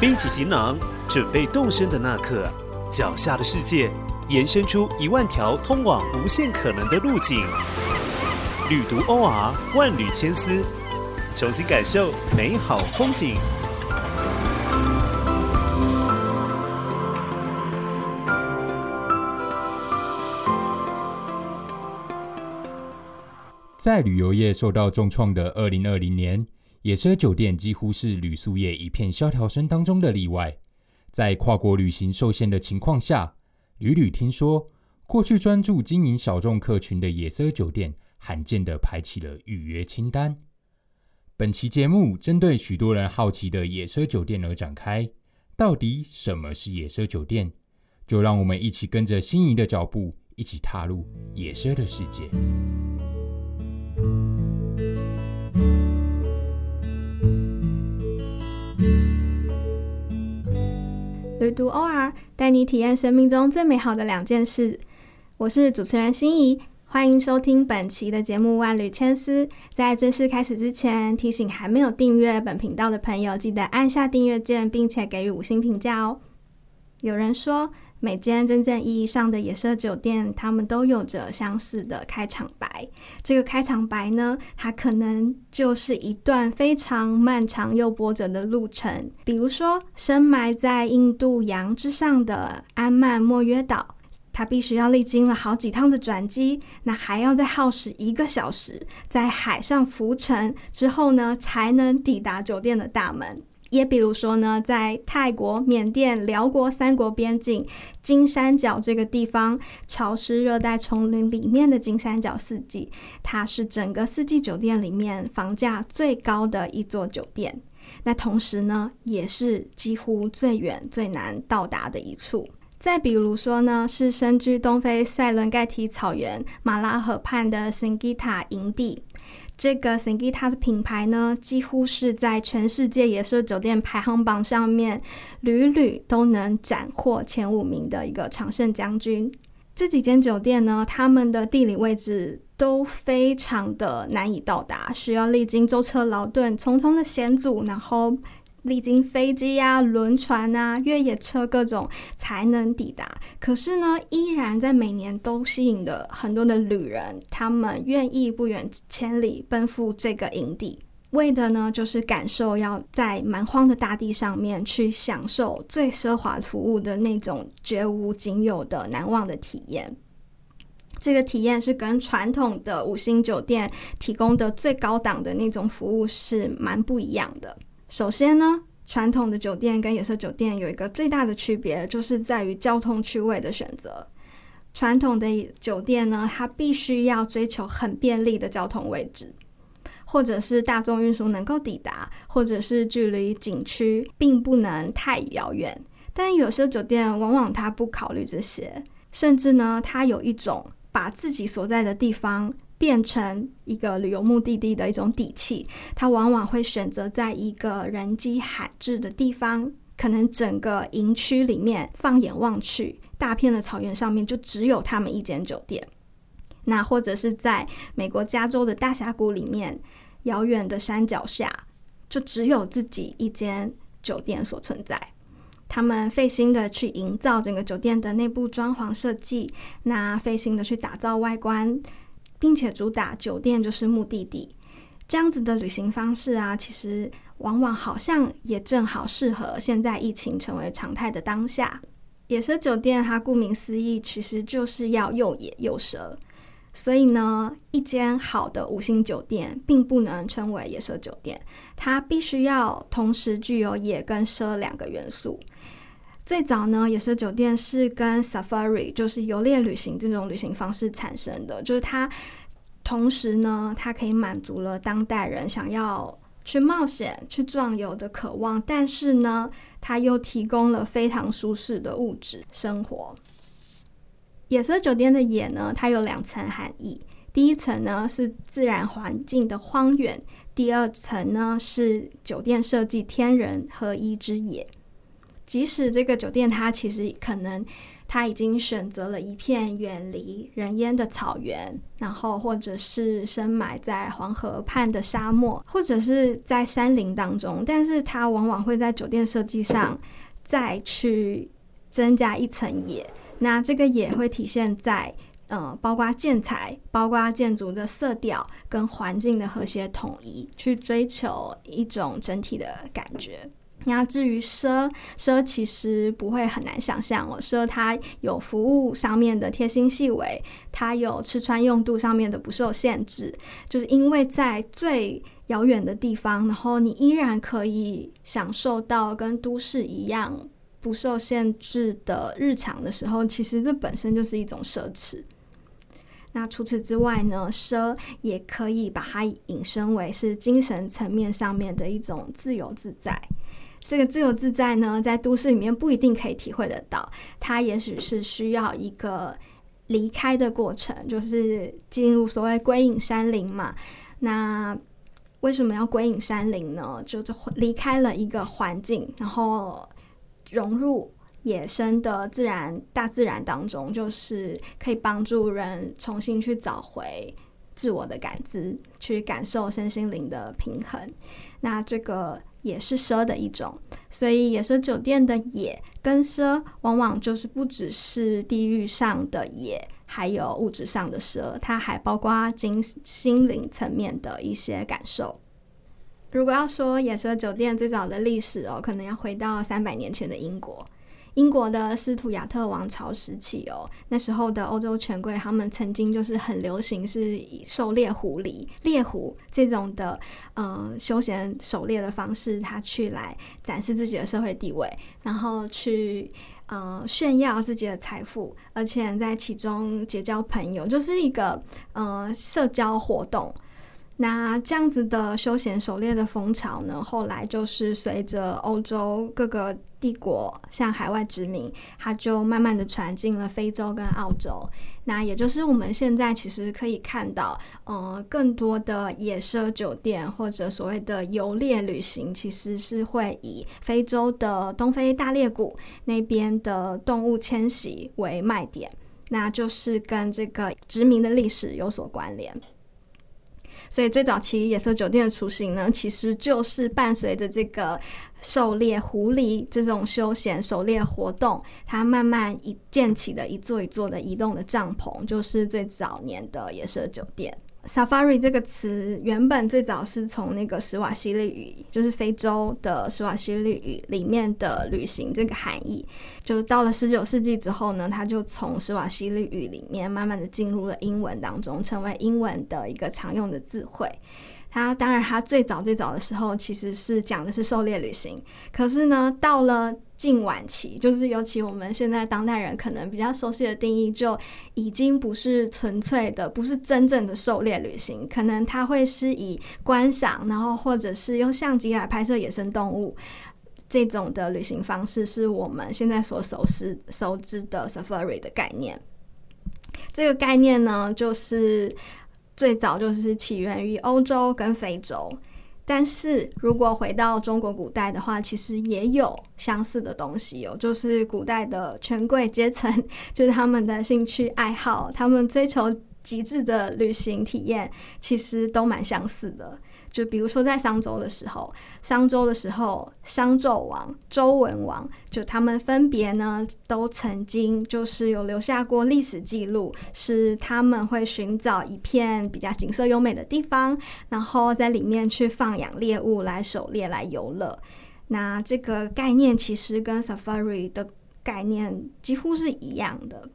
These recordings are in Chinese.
背起行囊，准备动身的那刻，脚下的世界延伸出一万条通往无限可能的路径。旅途 OR 万缕千丝，重新感受美好风景。在旅游业受到重创的二零二零年，野奢酒店几乎是旅宿业一片萧条声当中的例外。在跨国旅行受限的情况下，屡屡听说过去专注经营小众客群的野奢酒店，罕见的排起了预约清单。本期节目针对许多人好奇的野奢酒店而展开，到底什么是野奢酒店？就让我们一起跟着心仪的脚步，一起踏入野奢的世界。读 OR 带你体验生命中最美好的两件事。我是主持人心怡，欢迎收听本期的节目《万缕千丝》。在正式开始之前，提醒还没有订阅本频道的朋友，记得按下订阅键，并且给予五星评价哦。有人说。每间真正意义上的野奢酒店，他们都有着相似的开场白。这个开场白呢，它可能就是一段非常漫长又波折的路程。比如说，深埋在印度洋之上的安曼莫约岛，它必须要历经了好几趟的转机，那还要再耗时一个小时在海上浮沉之后呢，才能抵达酒店的大门。也比如说呢，在泰国、缅甸、辽国三国边境金三角这个地方，潮湿热带丛林里面的金三角四季，它是整个四季酒店里面房价最高的一座酒店。那同时呢，也是几乎最远最难到达的一处。再比如说呢，是身居东非塞伦盖提草原马拉河畔的 Singita 营地。这个 Singita 的品牌呢，几乎是在全世界野奢酒店排行榜上面屡屡都能斩获前五名的一个常胜将军。这几间酒店呢，他们的地理位置都非常的难以到达，需要历经舟车劳顿、重重的险阻，然后。历经飞机啊、轮船啊、越野车各种才能抵达，可是呢，依然在每年都吸引了很多的旅人，他们愿意不远千里奔赴这个营地，为的呢就是感受要在蛮荒的大地上面去享受最奢华服务的那种绝无仅有的难忘的体验。这个体验是跟传统的五星酒店提供的最高档的那种服务是蛮不一样的。首先呢，传统的酒店跟野色酒店有一个最大的区别，就是在于交通区位的选择。传统的酒店呢，它必须要追求很便利的交通位置，或者是大众运输能够抵达，或者是距离景区并不能太遥远。但有些酒店往往它不考虑这些，甚至呢，它有一种把自己所在的地方。变成一个旅游目的地的一种底气，他往往会选择在一个人迹罕至的地方，可能整个营区里面，放眼望去，大片的草原上面就只有他们一间酒店。那或者是在美国加州的大峡谷里面，遥远的山脚下，就只有自己一间酒店所存在。他们费心的去营造整个酒店的内部装潢设计，那费心的去打造外观。并且主打酒店就是目的地，这样子的旅行方式啊，其实往往好像也正好适合现在疫情成为常态的当下。野奢酒店它顾名思义，其实就是要又野又奢，所以呢，一间好的五星酒店并不能称为野奢酒店，它必须要同时具有野跟奢两个元素。最早呢，野奢酒店是跟 safari，就是游猎旅行这种旅行方式产生的。就是它同时呢，它可以满足了当代人想要去冒险、去壮游的渴望，但是呢，它又提供了非常舒适的物质生活。野奢酒店的“野”呢，它有两层含义。第一层呢是自然环境的荒原，第二层呢是酒店设计天人合一之野。即使这个酒店它其实可能它已经选择了一片远离人烟的草原，然后或者是深埋在黄河畔的沙漠，或者是在山林当中，但是它往往会在酒店设计上再去增加一层野。那这个野会体现在。呃，包括建材，包括建筑的色调跟环境的和谐统一，去追求一种整体的感觉。那至于奢，奢其实不会很难想象哦，奢它有服务上面的贴心细微，它有吃穿用度上面的不受限制，就是因为在最遥远的地方，然后你依然可以享受到跟都市一样不受限制的日常的时候，其实这本身就是一种奢侈。那除此之外呢，奢也可以把它引申为是精神层面上面的一种自由自在。这个自由自在呢，在都市里面不一定可以体会得到，它也许是需要一个离开的过程，就是进入所谓归隐山林嘛。那为什么要归隐山林呢？就是离开了一个环境，然后融入。野生的自然、大自然当中，就是可以帮助人重新去找回自我的感知，去感受身心灵的平衡。那这个也是奢的一种，所以野奢酒店的野跟奢，往往就是不只是地域上的野，还有物质上的奢，它还包括精心灵层面的一些感受。如果要说野奢酒店最早的历史哦，可能要回到三百年前的英国。英国的斯图亚特王朝时期哦，那时候的欧洲权贵，他们曾经就是很流行是以狩猎狐狸、猎狐这种的呃休闲狩猎的方式，他去来展示自己的社会地位，然后去呃炫耀自己的财富，而且在其中结交朋友，就是一个呃社交活动。那这样子的休闲狩猎的风潮呢，后来就是随着欧洲各个帝国向海外殖民，它就慢慢的传进了非洲跟澳洲。那也就是我们现在其实可以看到，呃，更多的野奢酒店或者所谓的游猎旅行，其实是会以非洲的东非大裂谷那边的动物迁徙为卖点，那就是跟这个殖民的历史有所关联。所以最早期野色酒店的雏形呢，其实就是伴随着这个狩猎狐狸这种休闲狩猎活动，它慢慢一建起的一座一座的移动的帐篷，就是最早年的野色酒店。Safari 这个词原本最早是从那个史瓦西里语，就是非洲的史瓦西里语里面的旅行这个含义。就是到了十九世纪之后呢，它就从史瓦西里语里面慢慢的进入了英文当中，成为英文的一个常用的字汇。它当然，它最早最早的时候其实是讲的是狩猎旅行，可是呢，到了近晚期，就是尤其我们现在当代人可能比较熟悉的定义，就已经不是纯粹的，不是真正的狩猎旅行，可能它会是以观赏，然后或者是用相机来拍摄野生动物这种的旅行方式，是我们现在所熟识熟知的 safari 的概念。这个概念呢，就是。最早就是起源于欧洲跟非洲，但是如果回到中国古代的话，其实也有相似的东西哦，就是古代的权贵阶层，就是他们的兴趣爱好，他们追求极致的旅行体验，其实都蛮相似的。就比如说，在商周的时候，商周的时候，商纣王、周文王，就他们分别呢，都曾经就是有留下过历史记录，是他们会寻找一片比较景色优美的地方，然后在里面去放养猎物来狩猎来游乐。那这个概念其实跟 safari 的概念几乎是一样的。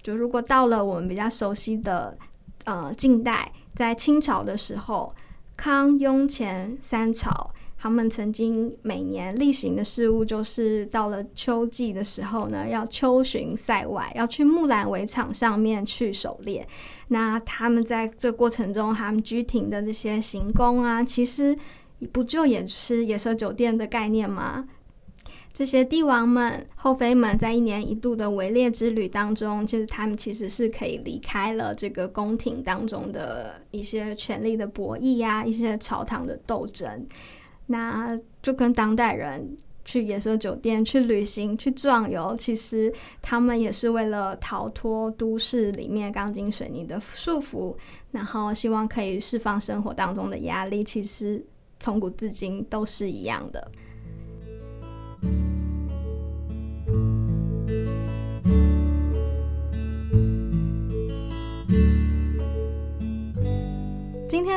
就如果到了我们比较熟悉的呃近代，在清朝的时候。康雍乾三朝，他们曾经每年例行的事物，就是到了秋季的时候呢，要秋巡塞外，要去木兰围场上面去狩猎。那他们在这过程中，他们居停的这些行宫啊，其实不就也是野奢酒店的概念吗？这些帝王们、后妃们在一年一度的围猎之旅当中，就是他们其实是可以离开了这个宫廷当中的一些权力的博弈呀，一些朝堂的斗争。那就跟当代人去野奢酒店、去旅行、去壮游，其实他们也是为了逃脱都市里面钢筋水泥的束缚，然后希望可以释放生活当中的压力。其实从古至今都是一样的。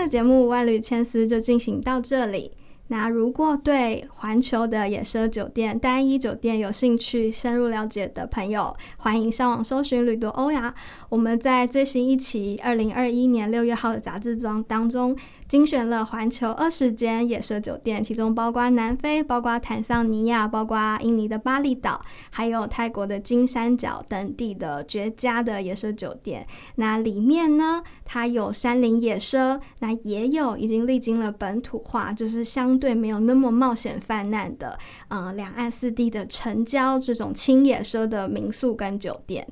这节目《万缕千丝》就进行到这里。那如果对环球的野奢酒店、单一酒店有兴趣深入了解的朋友，欢迎上网搜寻旅途欧亚。我们在最新一期二零二一年六月号的杂志中当中。精选了环球二十间野奢酒店，其中包括南非、包括坦桑尼亚、包括印尼的巴厘岛，还有泰国的金三角等地的绝佳的野奢酒店。那里面呢，它有山林野奢，那也有已经历经了本土化，就是相对没有那么冒险泛滥的，呃，两岸四地的城郊这种轻野奢的民宿跟酒店。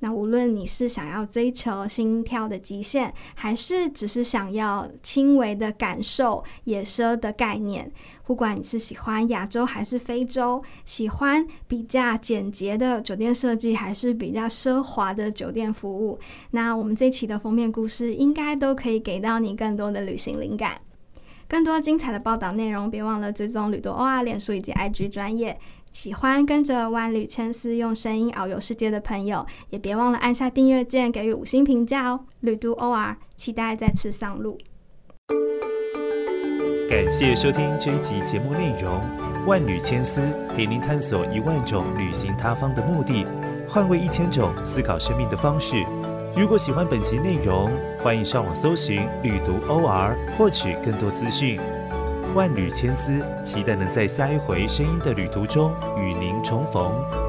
那无论你是想要追求心跳的极限，还是只是想要轻微的感受野奢的概念，不管你是喜欢亚洲还是非洲，喜欢比较简洁的酒店设计，还是比较奢华的酒店服务，那我们这期的封面故事应该都可以给到你更多的旅行灵感。更多精彩的报道内容，别忘了追踪旅途 OR 脸书以及 IG 专业。喜欢跟着万缕千丝用声音遨游世界的朋友，也别忘了按下订阅键，给予五星评价哦。旅途 OR，期待再次上路。感谢收听这一集节目内容。万缕千丝陪您探索一万种旅行他方的目的，换位一千种思考生命的方式。如果喜欢本集内容，欢迎上网搜寻旅读 OR，获取更多资讯。万缕千丝，期待能在下一回声音的旅途中与您重逢。